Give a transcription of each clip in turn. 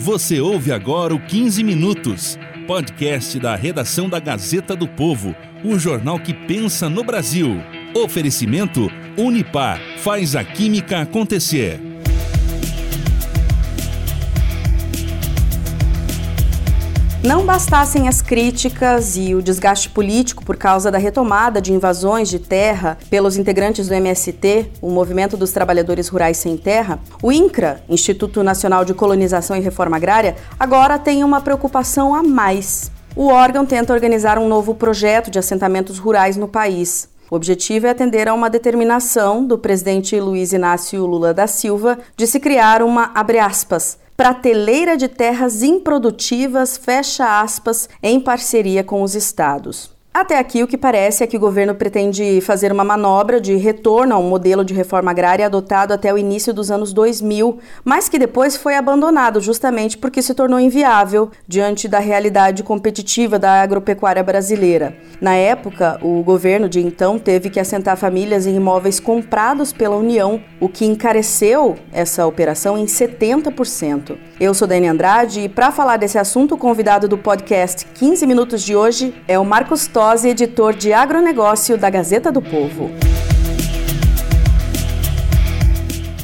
Você ouve agora o 15 Minutos, podcast da redação da Gazeta do Povo, o jornal que pensa no Brasil. Oferecimento Unipar faz a química acontecer. Não bastassem as críticas e o desgaste político por causa da retomada de invasões de terra pelos integrantes do MST, o Movimento dos Trabalhadores Rurais Sem Terra, o INCRA, Instituto Nacional de Colonização e Reforma Agrária, agora tem uma preocupação a mais. O órgão tenta organizar um novo projeto de assentamentos rurais no país. O objetivo é atender a uma determinação do presidente Luiz Inácio Lula da Silva de se criar uma, aspas, prateleira de terras improdutivas, fecha aspas, em parceria com os estados. Até aqui, o que parece é que o governo pretende fazer uma manobra de retorno ao modelo de reforma agrária adotado até o início dos anos 2000, mas que depois foi abandonado justamente porque se tornou inviável diante da realidade competitiva da agropecuária brasileira. Na época, o governo de então teve que assentar famílias em imóveis comprados pela União, o que encareceu essa operação em 70%. Eu sou Dani Andrade e para falar desse assunto, o convidado do podcast 15 Minutos de hoje é o Marcos Tosi, editor de agronegócio da Gazeta do Povo.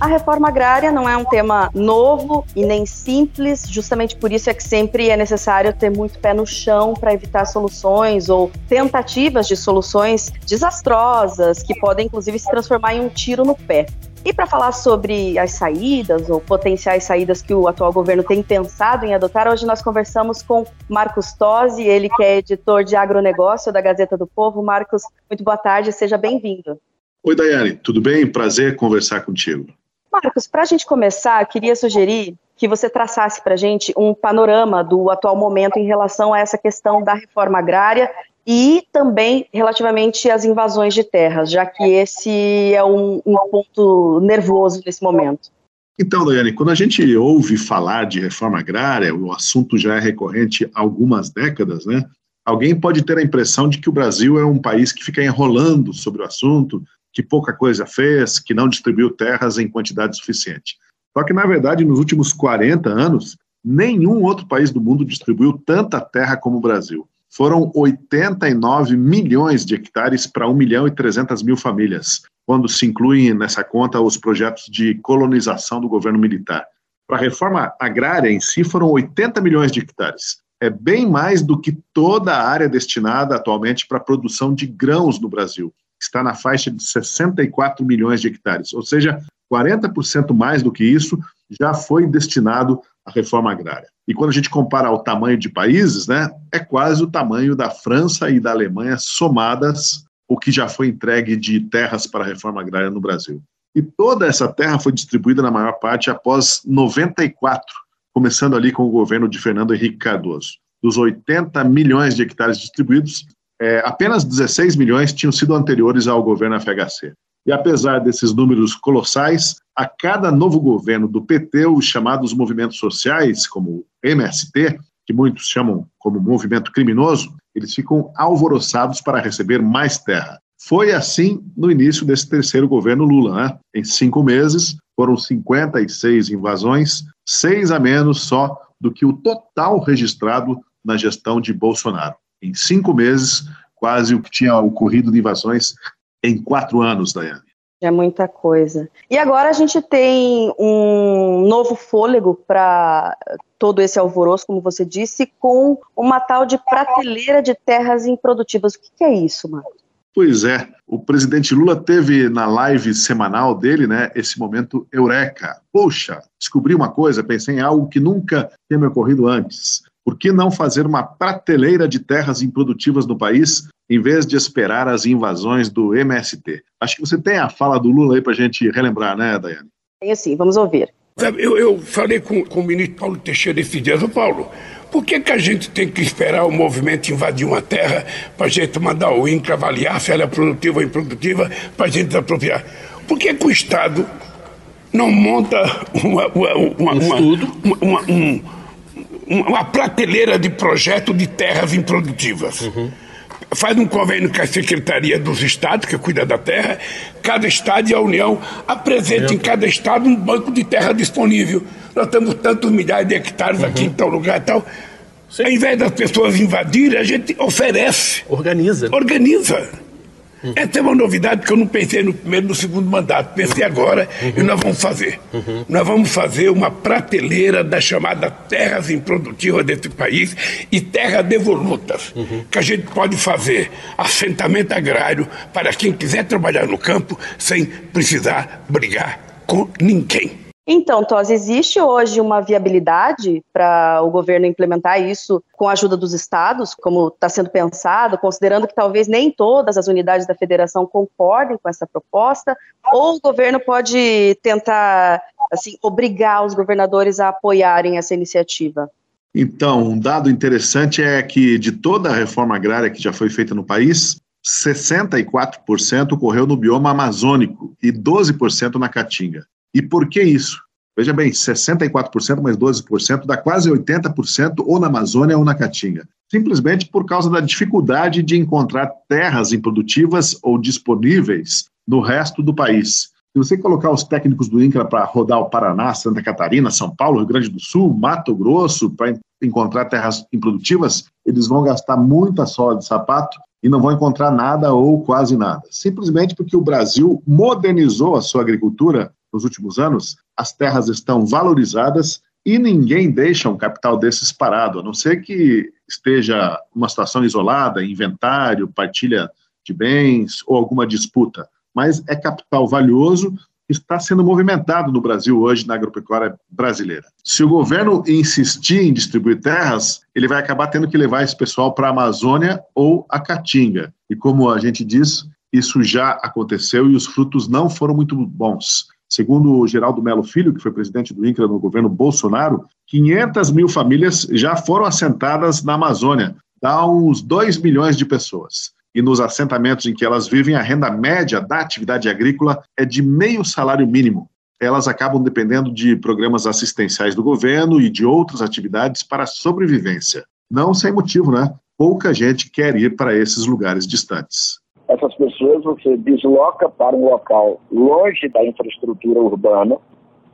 A reforma agrária não é um tema novo e nem simples, justamente por isso é que sempre é necessário ter muito pé no chão para evitar soluções ou tentativas de soluções desastrosas que podem inclusive se transformar em um tiro no pé. E para falar sobre as saídas ou potenciais saídas que o atual governo tem pensado em adotar, hoje nós conversamos com Marcos Tosi, ele que é editor de agronegócio da Gazeta do Povo. Marcos, muito boa tarde, seja bem-vindo. Oi, Daiane, tudo bem? Prazer conversar contigo. Marcos, para a gente começar, queria sugerir que você traçasse para a gente um panorama do atual momento em relação a essa questão da reforma agrária e também relativamente às invasões de terras, já que esse é um, um ponto nervoso nesse momento. Então, Daiane, quando a gente ouve falar de reforma agrária, o assunto já é recorrente há algumas décadas, né? Alguém pode ter a impressão de que o Brasil é um país que fica enrolando sobre o assunto, que pouca coisa fez, que não distribuiu terras em quantidade suficiente. Só que, na verdade, nos últimos 40 anos, nenhum outro país do mundo distribuiu tanta terra como o Brasil foram 89 milhões de hectares para 1 milhão e 300 mil famílias, quando se incluem nessa conta os projetos de colonização do governo militar. Para a reforma agrária em si, foram 80 milhões de hectares. É bem mais do que toda a área destinada atualmente para a produção de grãos no Brasil. Está na faixa de 64 milhões de hectares, ou seja, 40% mais do que isso já foi destinado à reforma agrária. E quando a gente compara ao tamanho de países, né, é quase o tamanho da França e da Alemanha somadas o que já foi entregue de terras para a reforma agrária no Brasil. E toda essa terra foi distribuída, na maior parte, após 94, começando ali com o governo de Fernando Henrique Cardoso. Dos 80 milhões de hectares distribuídos, é, apenas 16 milhões tinham sido anteriores ao governo FHC. E apesar desses números colossais, a cada novo governo do PT, os chamados movimentos sociais, como o MST, que muitos chamam como movimento criminoso, eles ficam alvoroçados para receber mais terra. Foi assim no início desse terceiro governo Lula. Né? Em cinco meses, foram 56 invasões, seis a menos só do que o total registrado na gestão de Bolsonaro. Em cinco meses, quase o que tinha ocorrido de invasões em quatro anos, Daiane. É muita coisa. E agora a gente tem um novo fôlego para todo esse alvoroço, como você disse, com uma tal de prateleira de terras improdutivas. O que é isso, Marcos? Pois é, o presidente Lula teve na live semanal dele, né, esse momento eureka. Poxa, descobri uma coisa, pensei em algo que nunca tinha me ocorrido antes. Por que não fazer uma prateleira de terras improdutivas no país, em vez de esperar as invasões do MST? Acho que você tem a fala do Lula aí para a gente relembrar, né, Daiane? Tem sim, vamos ouvir. Eu, eu falei com, com, o ministro Paulo Teixeira esses dias, Paulo, por que, que a gente tem que esperar o movimento invadir uma terra para a gente mandar o INCRA avaliar se ela é produtiva ou improdutiva para a gente apropriar? Por que, que o Estado não monta uma, uma, uma, um estudo? uma, um, uma prateleira de projeto de terras improdutivas. Uhum. faz um convênio com a Secretaria dos Estados, que cuida da terra, cada estado e a União apresenta em cada estado um banco de terra disponível. Nós temos tantos milhares de hectares uhum. aqui em tal lugar e tal. Sim. Ao invés das pessoas invadirem, a gente oferece. Organiza. Organiza. Uhum. Essa é uma novidade que eu não pensei no primeiro no segundo mandato. Pensei agora uhum. e nós vamos fazer. Uhum. Nós vamos fazer uma prateleira das chamadas terras improdutivas desse país e terras devolutas, que a gente pode fazer assentamento agrário para quem quiser trabalhar no campo sem precisar brigar com ninguém. Então, Tos, existe hoje uma viabilidade para o governo implementar isso com a ajuda dos estados, como está sendo pensado, considerando que talvez nem todas as unidades da federação concordem com essa proposta, ou o governo pode tentar assim, obrigar os governadores a apoiarem essa iniciativa? Então, um dado interessante é que de toda a reforma agrária que já foi feita no país, 64% ocorreu no bioma amazônico e 12% na Caatinga. E por que isso? Veja bem, 64% mais 12% dá quase 80% ou na Amazônia ou na Caatinga. Simplesmente por causa da dificuldade de encontrar terras improdutivas ou disponíveis no resto do país. Se você colocar os técnicos do INCRA para rodar o Paraná, Santa Catarina, São Paulo, Rio Grande do Sul, Mato Grosso, para encontrar terras improdutivas, eles vão gastar muita sola de sapato e não vão encontrar nada ou quase nada. Simplesmente porque o Brasil modernizou a sua agricultura nos últimos anos, as terras estão valorizadas e ninguém deixa um capital desses parado, a não ser que esteja uma situação isolada, inventário, partilha de bens ou alguma disputa. Mas é capital valioso que está sendo movimentado no Brasil hoje na agropecuária brasileira. Se o governo insistir em distribuir terras, ele vai acabar tendo que levar esse pessoal para a Amazônia ou a Caatinga. E como a gente diz, isso já aconteceu e os frutos não foram muito bons. Segundo o Geraldo Melo Filho, que foi presidente do INCRA no governo Bolsonaro, 500 mil famílias já foram assentadas na Amazônia, dá uns 2 milhões de pessoas. E nos assentamentos em que elas vivem, a renda média da atividade agrícola é de meio salário mínimo. Elas acabam dependendo de programas assistenciais do governo e de outras atividades para sobrevivência. Não sem motivo, né? Pouca gente quer ir para esses lugares distantes essas pessoas você desloca para um local longe da infraestrutura urbana,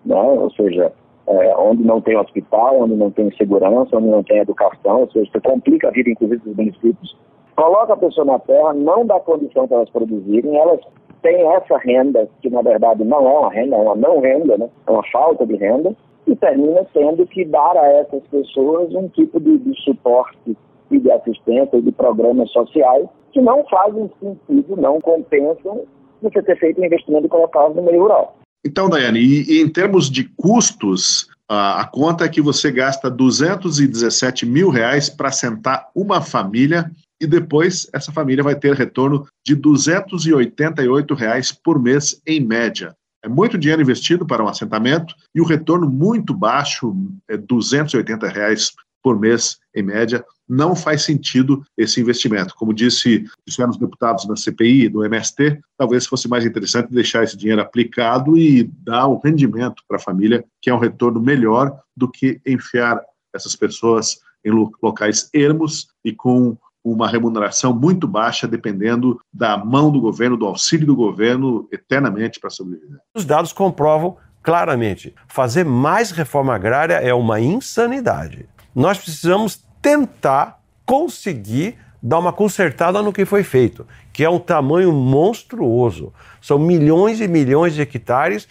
né? ou seja, é, onde não tem hospital, onde não tem segurança, onde não tem educação, ou seja, você complica a vida, inclusive, dos municípios. Coloca a pessoa na terra, não dá condição para elas produzirem, elas têm essa renda, que na verdade não é uma renda, é uma não renda, né? é uma falta de renda, e termina tendo que dar a essas pessoas um tipo de, de suporte e de assistência e de programas sociais que não fazem sentido, não compensam você ter feito um investimento e colocá-los no meio rural. Então, Daiane, e, e em termos de custos, a, a, conta é que você gasta 217 mil reais para sentar uma família e depois essa família vai ter retorno de 288 reais por mês em média. É muito dinheiro investido para um assentamento e o retorno muito baixo, é 280 reais por mês em média não faz sentido esse investimento. Como disse, disseram os deputados da CPI, do MST, talvez fosse mais interessante deixar esse dinheiro aplicado e dar o rendimento para a família, que é um retorno melhor do que enfiar essas pessoas em locais ermos e com uma remuneração muito baixa, dependendo da mão do governo, do auxílio do governo, eternamente para sobreviver. Os dados comprovam claramente: fazer mais reforma agrária é uma insanidade. Nós precisamos tentar conseguir dar uma consertada no que foi feito, que é um tamanho monstruoso. São milhões e milhões de hectares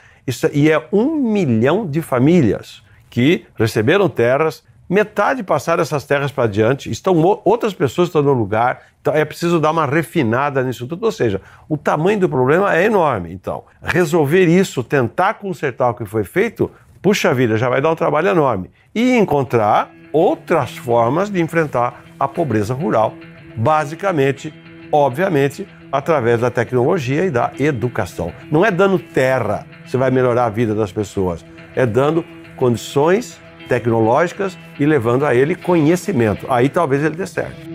e é um milhão de famílias que receberam terras, metade passaram essas terras para adiante, estão outras pessoas estão no lugar, então é preciso dar uma refinada nisso tudo. Ou seja, o tamanho do problema é enorme. Então, resolver isso, tentar consertar o que foi feito, puxa vida, já vai dar um trabalho enorme. E encontrar outras formas de enfrentar a pobreza rural, basicamente, obviamente, através da tecnologia e da educação. Não é dando terra você vai melhorar a vida das pessoas, é dando condições tecnológicas e levando a ele conhecimento. Aí talvez ele dê certo.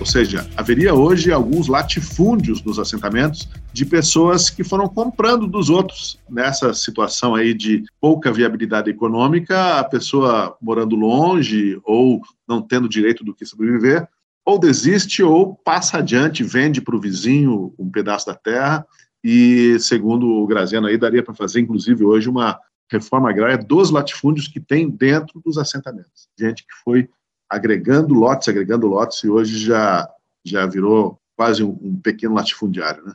Ou seja, haveria hoje alguns latifúndios nos assentamentos de pessoas que foram comprando dos outros. Nessa situação aí de pouca viabilidade econômica, a pessoa morando longe ou não tendo direito do que sobreviver, ou desiste ou passa adiante, vende para o vizinho um pedaço da terra e, segundo o Graziano aí, daria para fazer, inclusive, hoje uma reforma agrária dos latifúndios que tem dentro dos assentamentos. Gente que foi agregando lotes, agregando lotes, e hoje já, já virou quase um, um pequeno latifundiário, né?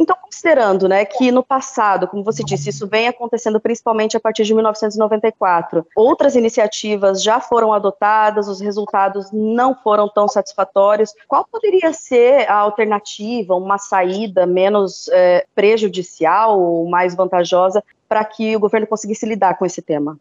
Então, considerando né, que no passado, como você disse, isso vem acontecendo principalmente a partir de 1994, outras iniciativas já foram adotadas, os resultados não foram tão satisfatórios. Qual poderia ser a alternativa, uma saída menos é, prejudicial ou mais vantajosa para que o governo conseguisse lidar com esse tema?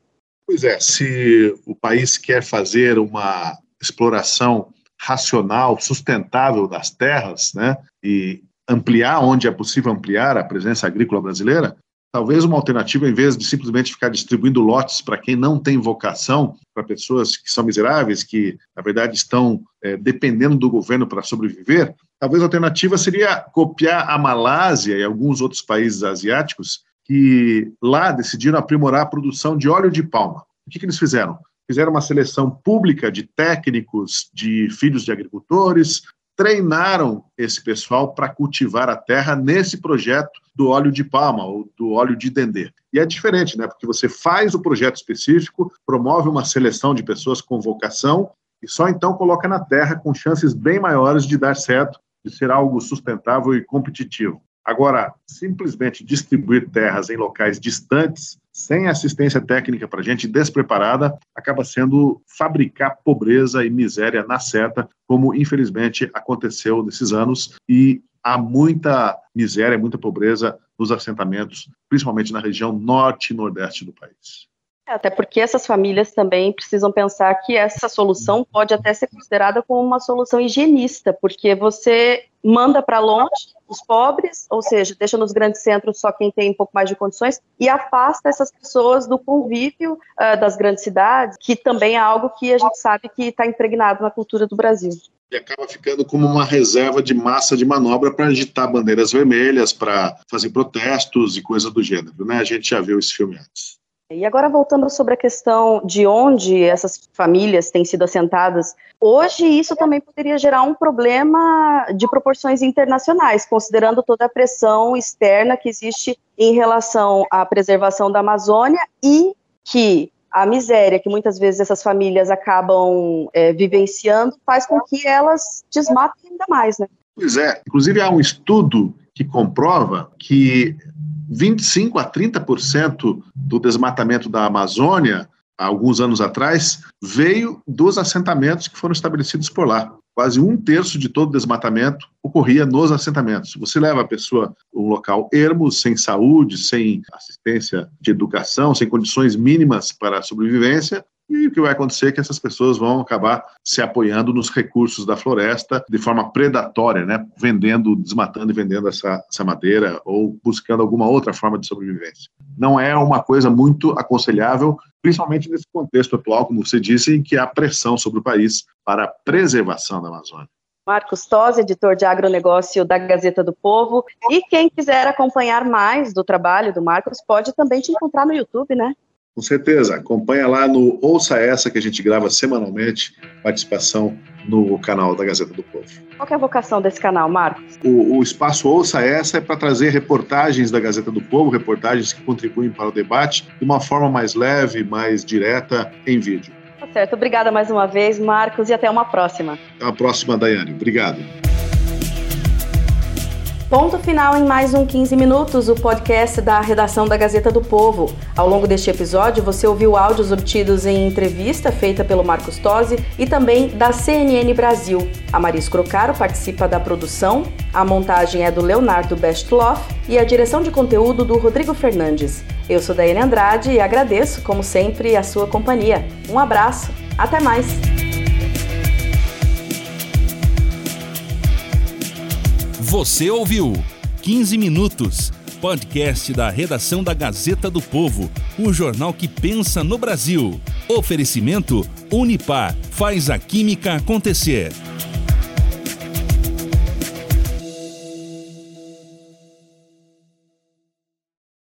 Pois é, se o país quer fazer uma exploração racional, sustentável das terras, né, e ampliar onde é possível ampliar a presença agrícola brasileira, talvez uma alternativa, em vez de simplesmente ficar distribuindo lotes para quem não tem vocação, para pessoas que são miseráveis, que na verdade estão é, dependendo do governo para sobreviver, talvez a alternativa seria copiar a Malásia e alguns outros países asiáticos que lá decidiram aprimorar a produção de óleo de palma. O que, que eles fizeram? Fizeram uma seleção pública de técnicos, de filhos de agricultores, treinaram esse pessoal para cultivar a terra nesse projeto do óleo de palma ou do óleo de dendê. E é diferente, né? Porque você faz o projeto específico, promove uma seleção de pessoas com vocação e só então coloca na terra com chances bem maiores de dar certo, de ser algo sustentável e competitivo. Agora, simplesmente distribuir terras em locais distantes, sem assistência técnica para gente despreparada, acaba sendo fabricar pobreza e miséria na certa, como infelizmente aconteceu nesses anos, e há muita miséria, muita pobreza nos assentamentos, principalmente na região norte e nordeste do país. É, até porque essas famílias também precisam pensar que essa solução pode até ser considerada como uma solução higienista, porque você manda para longe os pobres, ou seja, deixa nos grandes centros só quem tem um pouco mais de condições, e afasta essas pessoas do convívio uh, das grandes cidades, que também é algo que a gente sabe que está impregnado na cultura do Brasil. E acaba ficando como uma reserva de massa de manobra para agitar bandeiras vermelhas, para fazer protestos e coisa do gênero. Né? A gente já viu esse filme antes. E agora voltando sobre a questão de onde essas famílias têm sido assentadas, hoje isso também poderia gerar um problema de proporções internacionais, considerando toda a pressão externa que existe em relação à preservação da Amazônia e que a miséria que muitas vezes essas famílias acabam é, vivenciando faz com que elas desmatem ainda mais, né? Pois é, inclusive há um estudo que comprova que 25 a 30% do desmatamento da Amazônia, há alguns anos atrás, veio dos assentamentos que foram estabelecidos por lá. Quase um terço de todo o desmatamento ocorria nos assentamentos. Você leva a pessoa a um local ermo, sem saúde, sem assistência de educação, sem condições mínimas para a sobrevivência, e o que vai acontecer é que essas pessoas vão acabar se apoiando nos recursos da floresta de forma predatória, né? vendendo, desmatando e vendendo essa, essa madeira ou buscando alguma outra forma de sobrevivência. Não é uma coisa muito aconselhável, principalmente nesse contexto atual, como você disse, em que há pressão sobre o país para a preservação da Amazônia. Marcos Tosi, editor de agronegócio da Gazeta do Povo. E quem quiser acompanhar mais do trabalho do Marcos, pode também te encontrar no YouTube, né? Com certeza, acompanha lá no Ouça Essa, que a gente grava semanalmente, participação no canal da Gazeta do Povo. Qual é a vocação desse canal, Marcos? O, o espaço Ouça Essa é para trazer reportagens da Gazeta do Povo, reportagens que contribuem para o debate de uma forma mais leve, mais direta, em vídeo. Tá certo, obrigada mais uma vez, Marcos, e até uma próxima. Até uma próxima, Daiane. Obrigado. Ponto final em mais um 15 Minutos, o podcast da redação da Gazeta do Povo. Ao longo deste episódio, você ouviu áudios obtidos em entrevista feita pelo Marcos Tosi e também da CNN Brasil. A Maris Crocaro participa da produção, a montagem é do Leonardo Bestloff e a direção de conteúdo do Rodrigo Fernandes. Eu sou Daiane Andrade e agradeço, como sempre, a sua companhia. Um abraço, até mais! Você ouviu 15 Minutos, podcast da redação da Gazeta do Povo, o jornal que pensa no Brasil. Oferecimento Unipar faz a química acontecer.